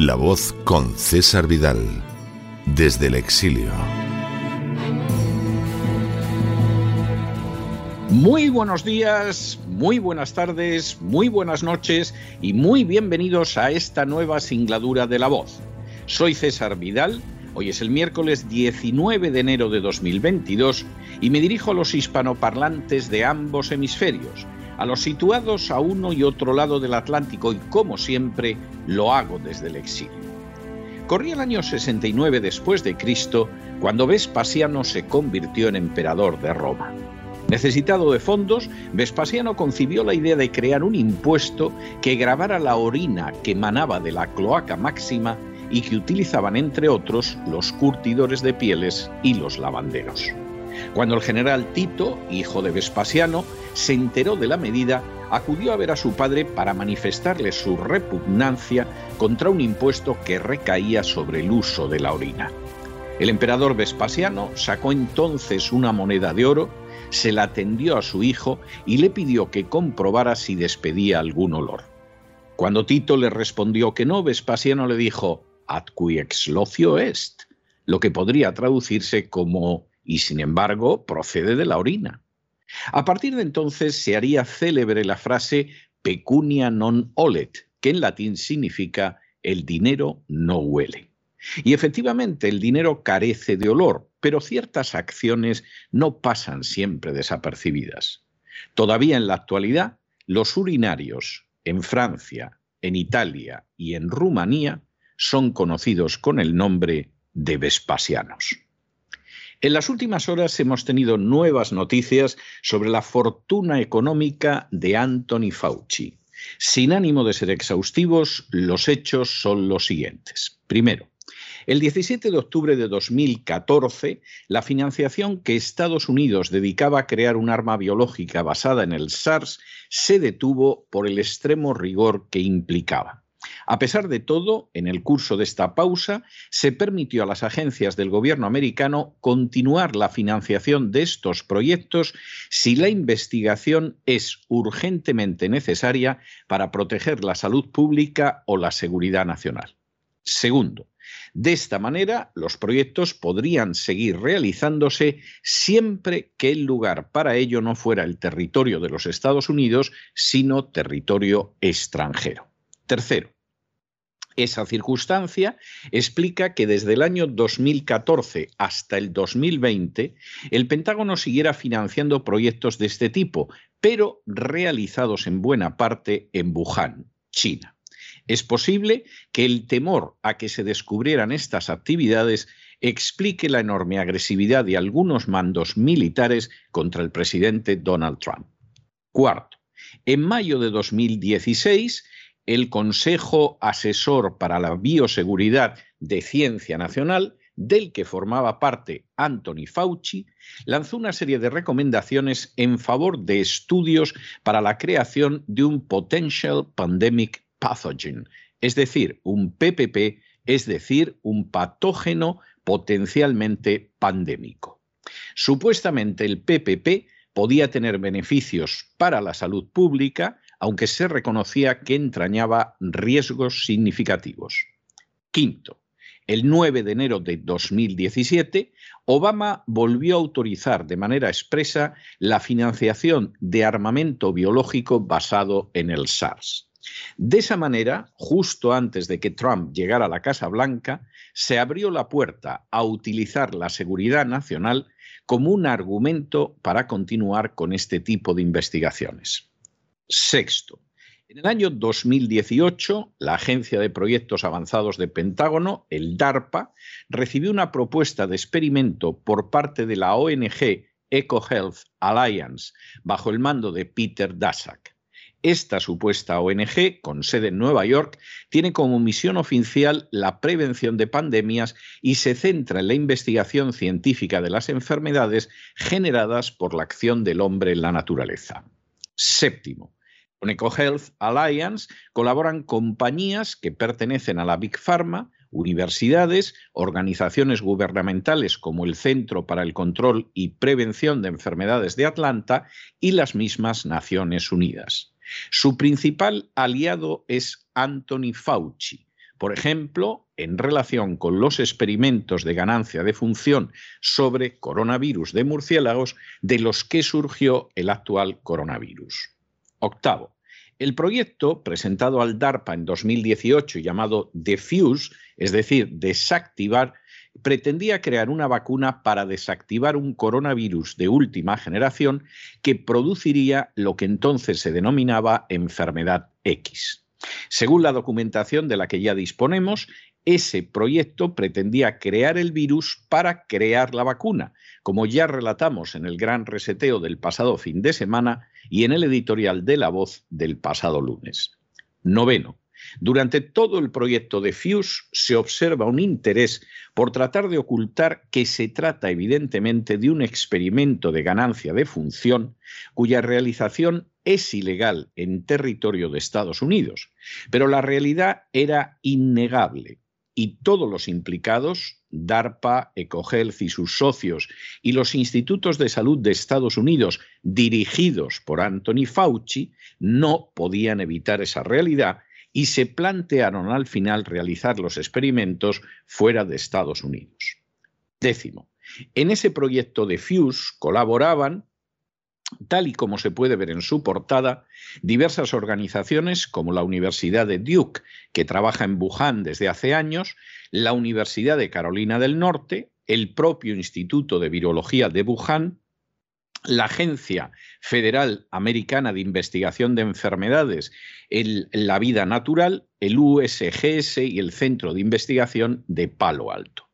La voz con César Vidal, desde el exilio. Muy buenos días, muy buenas tardes, muy buenas noches y muy bienvenidos a esta nueva singladura de La voz. Soy César Vidal, hoy es el miércoles 19 de enero de 2022 y me dirijo a los hispanoparlantes de ambos hemisferios a los situados a uno y otro lado del Atlántico y como siempre lo hago desde el exilio. Corría el año 69 después de Cristo cuando Vespasiano se convirtió en emperador de Roma. Necesitado de fondos, Vespasiano concibió la idea de crear un impuesto que grabara la orina que emanaba de la cloaca máxima y que utilizaban entre otros los curtidores de pieles y los lavanderos. Cuando el general Tito, hijo de Vespasiano, se enteró de la medida, acudió a ver a su padre para manifestarle su repugnancia contra un impuesto que recaía sobre el uso de la orina. El emperador Vespasiano sacó entonces una moneda de oro, se la tendió a su hijo y le pidió que comprobara si despedía algún olor. Cuando Tito le respondió que no, Vespasiano le dijo, ad cui ex locio est, lo que podría traducirse como y sin embargo procede de la orina. A partir de entonces se haría célebre la frase pecunia non olet, que en latín significa el dinero no huele. Y efectivamente el dinero carece de olor, pero ciertas acciones no pasan siempre desapercibidas. Todavía en la actualidad, los urinarios en Francia, en Italia y en Rumanía son conocidos con el nombre de Vespasianos. En las últimas horas hemos tenido nuevas noticias sobre la fortuna económica de Anthony Fauci. Sin ánimo de ser exhaustivos, los hechos son los siguientes. Primero, el 17 de octubre de 2014, la financiación que Estados Unidos dedicaba a crear un arma biológica basada en el SARS se detuvo por el extremo rigor que implicaba. A pesar de todo, en el curso de esta pausa, se permitió a las agencias del gobierno americano continuar la financiación de estos proyectos si la investigación es urgentemente necesaria para proteger la salud pública o la seguridad nacional. Segundo, de esta manera, los proyectos podrían seguir realizándose siempre que el lugar para ello no fuera el territorio de los Estados Unidos, sino territorio extranjero. Tercero, esa circunstancia explica que desde el año 2014 hasta el 2020 el Pentágono siguiera financiando proyectos de este tipo, pero realizados en buena parte en Wuhan, China. Es posible que el temor a que se descubrieran estas actividades explique la enorme agresividad de algunos mandos militares contra el presidente Donald Trump. Cuarto, en mayo de 2016, el Consejo Asesor para la Bioseguridad de Ciencia Nacional, del que formaba parte Anthony Fauci, lanzó una serie de recomendaciones en favor de estudios para la creación de un Potential Pandemic Pathogen, es decir, un PPP, es decir, un patógeno potencialmente pandémico. Supuestamente el PPP podía tener beneficios para la salud pública, aunque se reconocía que entrañaba riesgos significativos. Quinto, el 9 de enero de 2017, Obama volvió a autorizar de manera expresa la financiación de armamento biológico basado en el SARS. De esa manera, justo antes de que Trump llegara a la Casa Blanca, se abrió la puerta a utilizar la seguridad nacional como un argumento para continuar con este tipo de investigaciones. Sexto, En el año 2018, la Agencia de Proyectos Avanzados de Pentágono, el DARPA, recibió una propuesta de experimento por parte de la ONG EcoHealth Alliance, bajo el mando de Peter Daszak. Esta supuesta ONG, con sede en Nueva York, tiene como misión oficial la prevención de pandemias y se centra en la investigación científica de las enfermedades generadas por la acción del hombre en la naturaleza. Séptimo, con EcoHealth Alliance colaboran compañías que pertenecen a la Big Pharma, universidades, organizaciones gubernamentales como el Centro para el Control y Prevención de Enfermedades de Atlanta y las mismas Naciones Unidas. Su principal aliado es Anthony Fauci, por ejemplo, en relación con los experimentos de ganancia de función sobre coronavirus de murciélagos de los que surgió el actual coronavirus. Octavo, el proyecto presentado al DARPA en 2018 llamado Defuse, es decir, desactivar, pretendía crear una vacuna para desactivar un coronavirus de última generación que produciría lo que entonces se denominaba enfermedad X. Según la documentación de la que ya disponemos, ese proyecto pretendía crear el virus para crear la vacuna, como ya relatamos en el gran reseteo del pasado fin de semana y en el editorial de La Voz del pasado lunes. Noveno. Durante todo el proyecto de FUSE se observa un interés por tratar de ocultar que se trata evidentemente de un experimento de ganancia de función cuya realización es ilegal en territorio de Estados Unidos, pero la realidad era innegable y todos los implicados, DARPA, EcoHealth y sus socios, y los institutos de salud de Estados Unidos, dirigidos por Anthony Fauci, no podían evitar esa realidad y se plantearon al final realizar los experimentos fuera de Estados Unidos. Décimo, en ese proyecto de FUSE colaboraban Tal y como se puede ver en su portada, diversas organizaciones como la Universidad de Duke, que trabaja en Wuhan desde hace años, la Universidad de Carolina del Norte, el propio Instituto de Virología de Wuhan, la Agencia Federal Americana de Investigación de Enfermedades en la Vida Natural, el USGS y el Centro de Investigación de Palo Alto.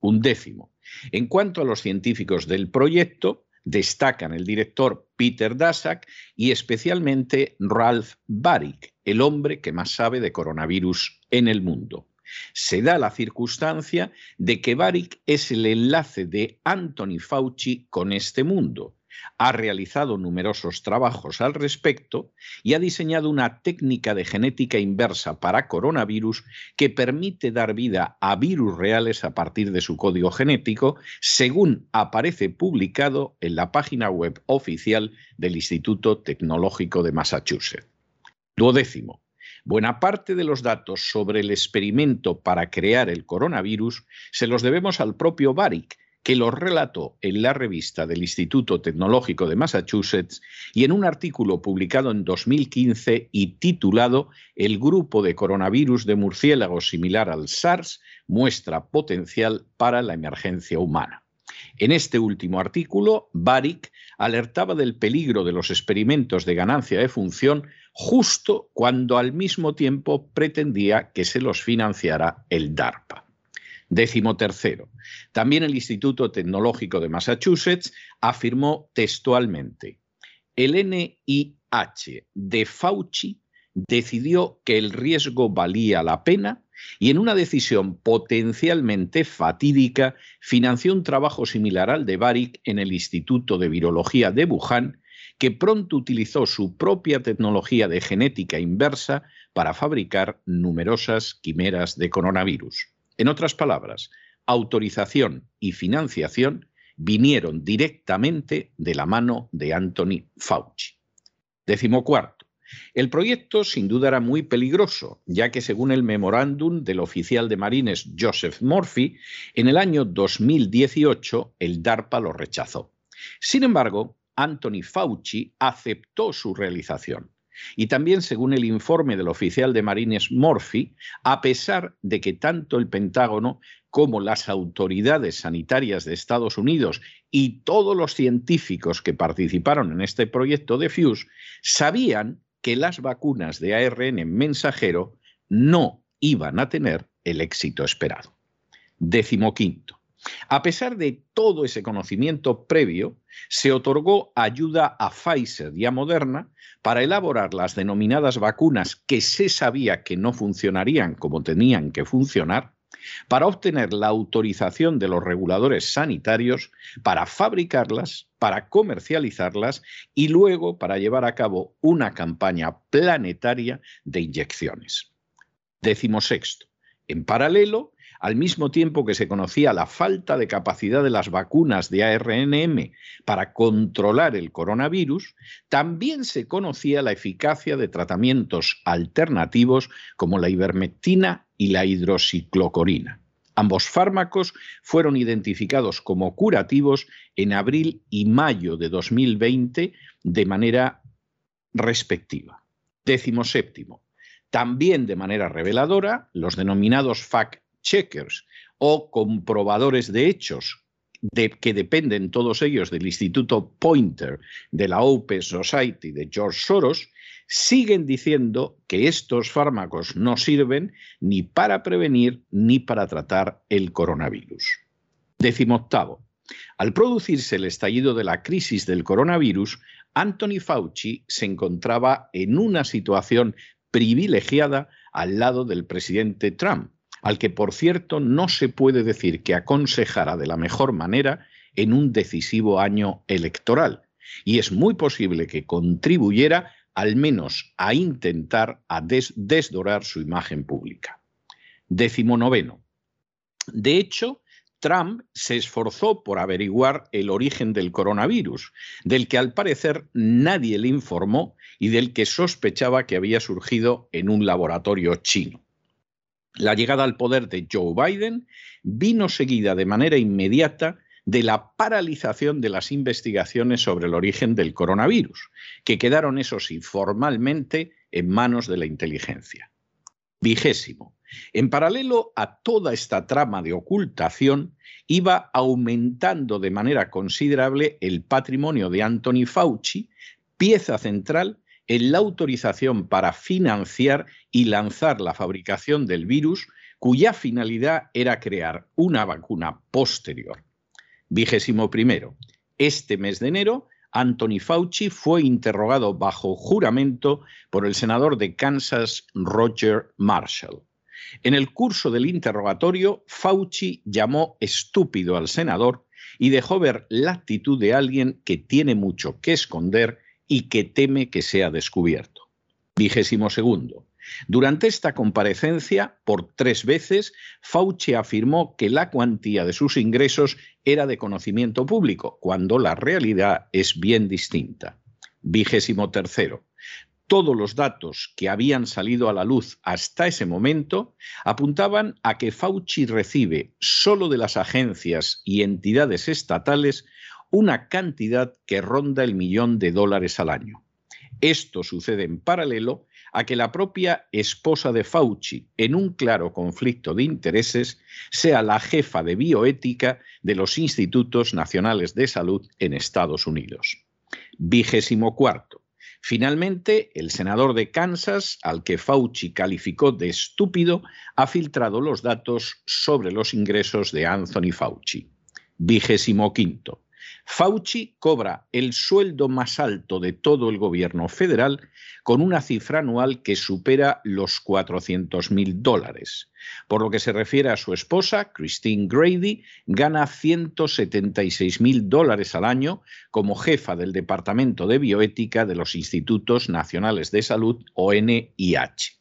Un décimo. En cuanto a los científicos del proyecto, destacan el director Peter Daszak y especialmente Ralph Baric, el hombre que más sabe de coronavirus en el mundo. Se da la circunstancia de que Baric es el enlace de Anthony Fauci con este mundo ha realizado numerosos trabajos al respecto y ha diseñado una técnica de genética inversa para coronavirus que permite dar vida a virus reales a partir de su código genético, según aparece publicado en la página web oficial del Instituto Tecnológico de Massachusetts. Duodécimo. Buena parte de los datos sobre el experimento para crear el coronavirus se los debemos al propio Baric, que lo relató en la revista del Instituto Tecnológico de Massachusetts y en un artículo publicado en 2015 y titulado El grupo de coronavirus de murciélagos similar al SARS muestra potencial para la emergencia humana. En este último artículo, Baric alertaba del peligro de los experimentos de ganancia de función justo cuando al mismo tiempo pretendía que se los financiara el DARPA. Décimo tercero. También el Instituto Tecnológico de Massachusetts afirmó textualmente, el NIH de Fauci decidió que el riesgo valía la pena y en una decisión potencialmente fatídica financió un trabajo similar al de Baric en el Instituto de Virología de Wuhan, que pronto utilizó su propia tecnología de genética inversa para fabricar numerosas quimeras de coronavirus. En otras palabras, autorización y financiación vinieron directamente de la mano de Anthony Fauci. Décimo cuarto. El proyecto sin duda era muy peligroso, ya que según el memorándum del oficial de Marines Joseph Murphy, en el año 2018 el DARPA lo rechazó. Sin embargo, Anthony Fauci aceptó su realización. Y también, según el informe del oficial de Marines Murphy, a pesar de que tanto el Pentágono como las autoridades sanitarias de Estados Unidos y todos los científicos que participaron en este proyecto de FUSE sabían que las vacunas de ARN mensajero no iban a tener el éxito esperado. Décimo quinto. A pesar de todo ese conocimiento previo, se otorgó ayuda a Pfizer y a Moderna para elaborar las denominadas vacunas que se sabía que no funcionarían como tenían que funcionar, para obtener la autorización de los reguladores sanitarios para fabricarlas, para comercializarlas y luego para llevar a cabo una campaña planetaria de inyecciones. Décimo sexto. En paralelo, al mismo tiempo que se conocía la falta de capacidad de las vacunas de ARNM para controlar el coronavirus, también se conocía la eficacia de tratamientos alternativos como la ivermectina y la hidroxiclocorina. Ambos fármacos fueron identificados como curativos en abril y mayo de 2020 de manera respectiva. Décimo séptimo. También de manera reveladora, los denominados fact checkers o comprobadores de hechos de, que dependen todos ellos del Instituto Pointer de la Open Society de George Soros, siguen diciendo que estos fármacos no sirven ni para prevenir ni para tratar el coronavirus. Décimo octavo. Al producirse el estallido de la crisis del coronavirus, Anthony Fauci se encontraba en una situación privilegiada al lado del presidente Trump, al que por cierto no se puede decir que aconsejara de la mejor manera en un decisivo año electoral, y es muy posible que contribuyera al menos a intentar a desdorar su imagen pública. Décimo noveno. De hecho, Trump se esforzó por averiguar el origen del coronavirus, del que al parecer nadie le informó y del que sospechaba que había surgido en un laboratorio chino. La llegada al poder de Joe Biden vino seguida de manera inmediata de la paralización de las investigaciones sobre el origen del coronavirus, que quedaron, eso sí, formalmente en manos de la inteligencia. Vigésimo. En paralelo a toda esta trama de ocultación, iba aumentando de manera considerable el patrimonio de Anthony Fauci, pieza central en la autorización para financiar y lanzar la fabricación del virus, cuya finalidad era crear una vacuna posterior. Vigésimo. Este mes de enero, Anthony Fauci fue interrogado bajo juramento por el senador de Kansas, Roger Marshall. En el curso del interrogatorio, Fauci llamó estúpido al senador y dejó ver la actitud de alguien que tiene mucho que esconder y que teme que sea descubierto. Vigésimo segundo. Durante esta comparecencia, por tres veces, Fauci afirmó que la cuantía de sus ingresos era de conocimiento público, cuando la realidad es bien distinta. Vigésimo tercero. Todos los datos que habían salido a la luz hasta ese momento apuntaban a que Fauci recibe solo de las agencias y entidades estatales una cantidad que ronda el millón de dólares al año. Esto sucede en paralelo a que la propia esposa de Fauci, en un claro conflicto de intereses, sea la jefa de bioética de los Institutos Nacionales de Salud en Estados Unidos. Vigésimo cuarto. Finalmente, el senador de Kansas, al que Fauci calificó de estúpido, ha filtrado los datos sobre los ingresos de Anthony Fauci. Vigésimo quinto. Fauci cobra el sueldo más alto de todo el gobierno federal con una cifra anual que supera los 400 mil dólares. Por lo que se refiere a su esposa, Christine Grady, gana 176 mil dólares al año como jefa del Departamento de Bioética de los Institutos Nacionales de Salud, ONIH.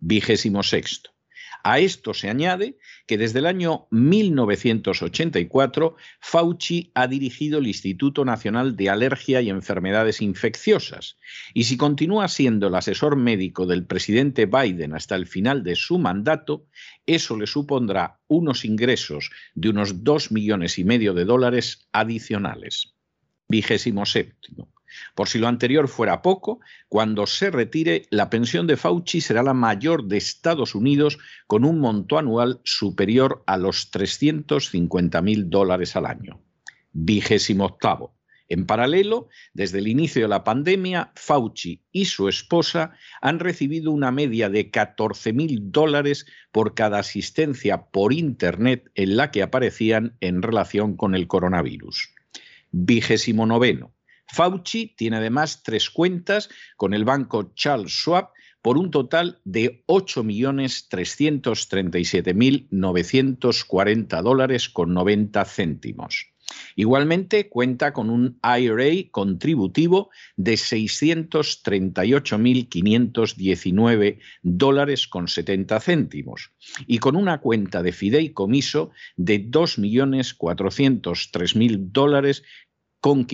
Vigésimo sexto. A esto se añade que desde el año 1984 Fauci ha dirigido el Instituto Nacional de Alergia y Enfermedades Infecciosas y si continúa siendo el asesor médico del presidente Biden hasta el final de su mandato, eso le supondrá unos ingresos de unos dos millones y medio de dólares adicionales. Vigésimo séptimo. Por si lo anterior fuera poco, cuando se retire, la pensión de Fauci será la mayor de Estados Unidos con un monto anual superior a los 350 mil dólares al año. Vigésimo octavo. En paralelo, desde el inicio de la pandemia, Fauci y su esposa han recibido una media de 14 mil dólares por cada asistencia por Internet en la que aparecían en relación con el coronavirus. Vigésimo noveno. Fauci tiene además tres cuentas con el banco Charles Schwab por un total de 8.337.940 dólares con 90 céntimos. Igualmente cuenta con un IRA contributivo de 638.519 dólares con 70 céntimos y con una cuenta de fideicomiso de 2.403.000 dólares con,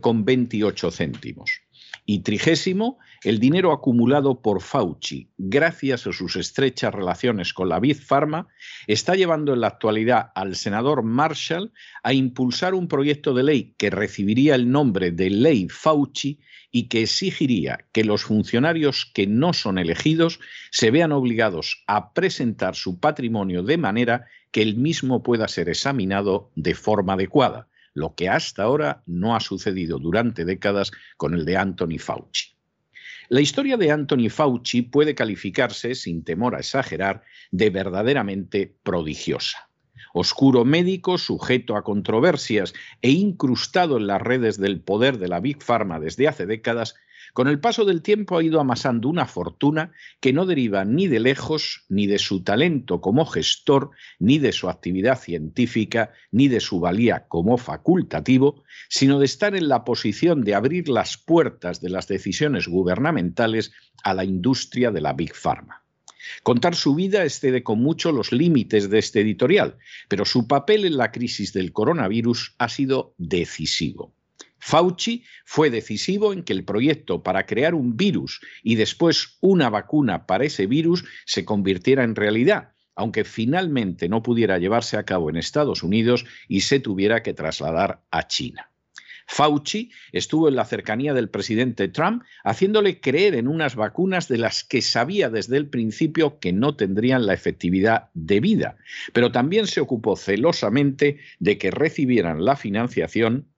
con 28 céntimos. Y trigésimo, el dinero acumulado por Fauci, gracias a sus estrechas relaciones con la Big Pharma, está llevando en la actualidad al senador Marshall a impulsar un proyecto de ley que recibiría el nombre de Ley Fauci y que exigiría que los funcionarios que no son elegidos se vean obligados a presentar su patrimonio de manera que el mismo pueda ser examinado de forma adecuada, lo que hasta ahora no ha sucedido durante décadas con el de Anthony Fauci. La historia de Anthony Fauci puede calificarse, sin temor a exagerar, de verdaderamente prodigiosa. Oscuro médico, sujeto a controversias e incrustado en las redes del poder de la Big Pharma desde hace décadas, con el paso del tiempo ha ido amasando una fortuna que no deriva ni de lejos, ni de su talento como gestor, ni de su actividad científica, ni de su valía como facultativo, sino de estar en la posición de abrir las puertas de las decisiones gubernamentales a la industria de la Big Pharma. Contar su vida excede con mucho los límites de este editorial, pero su papel en la crisis del coronavirus ha sido decisivo. Fauci fue decisivo en que el proyecto para crear un virus y después una vacuna para ese virus se convirtiera en realidad, aunque finalmente no pudiera llevarse a cabo en Estados Unidos y se tuviera que trasladar a China. Fauci estuvo en la cercanía del presidente Trump, haciéndole creer en unas vacunas de las que sabía desde el principio que no tendrían la efectividad debida, pero también se ocupó celosamente de que recibieran la financiación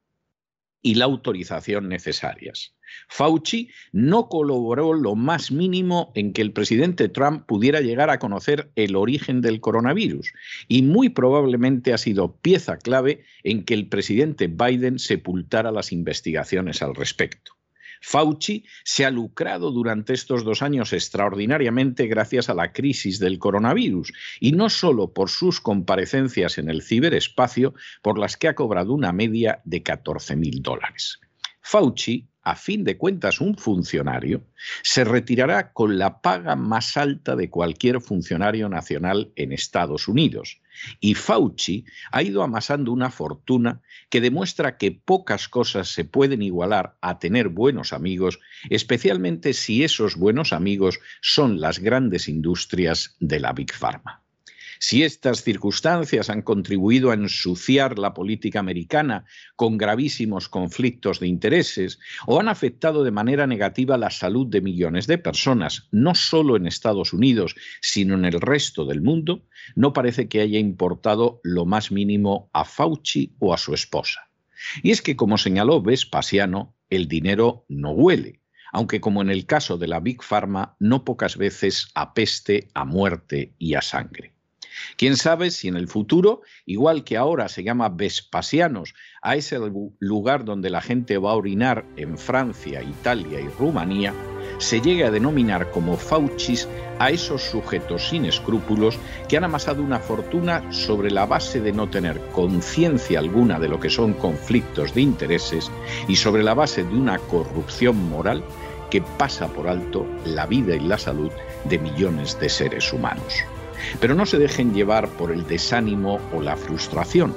y la autorización necesarias. Fauci no colaboró lo más mínimo en que el presidente Trump pudiera llegar a conocer el origen del coronavirus y muy probablemente ha sido pieza clave en que el presidente Biden sepultara las investigaciones al respecto. Fauci se ha lucrado durante estos dos años extraordinariamente gracias a la crisis del coronavirus, y no solo por sus comparecencias en el ciberespacio, por las que ha cobrado una media de 14 mil dólares. Fauci a fin de cuentas un funcionario, se retirará con la paga más alta de cualquier funcionario nacional en Estados Unidos. Y Fauci ha ido amasando una fortuna que demuestra que pocas cosas se pueden igualar a tener buenos amigos, especialmente si esos buenos amigos son las grandes industrias de la Big Pharma. Si estas circunstancias han contribuido a ensuciar la política americana con gravísimos conflictos de intereses o han afectado de manera negativa la salud de millones de personas, no solo en Estados Unidos, sino en el resto del mundo, no parece que haya importado lo más mínimo a Fauci o a su esposa. Y es que, como señaló Vespasiano, el dinero no huele aunque como en el caso de la Big Pharma, no pocas veces apeste a muerte y a sangre. Quién sabe si en el futuro, igual que ahora se llama Vespasianos, a ese lugar donde la gente va a orinar en Francia, Italia y Rumanía, se llegue a denominar como fauchis a esos sujetos sin escrúpulos que han amasado una fortuna sobre la base de no tener conciencia alguna de lo que son conflictos de intereses y sobre la base de una corrupción moral que pasa por alto la vida y la salud de millones de seres humanos. Pero no se dejen llevar por el desánimo o la frustración.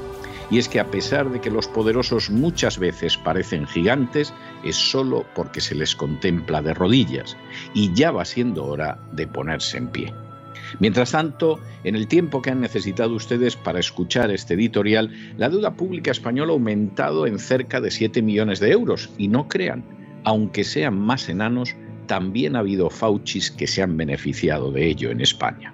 Y es que a pesar de que los poderosos muchas veces parecen gigantes, es solo porque se les contempla de rodillas, y ya va siendo hora de ponerse en pie. Mientras tanto, en el tiempo que han necesitado ustedes para escuchar este editorial, la deuda pública española ha aumentado en cerca de 7 millones de euros, y no crean, aunque sean más enanos, también ha habido fauchis que se han beneficiado de ello en España.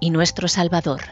y nuestro Salvador.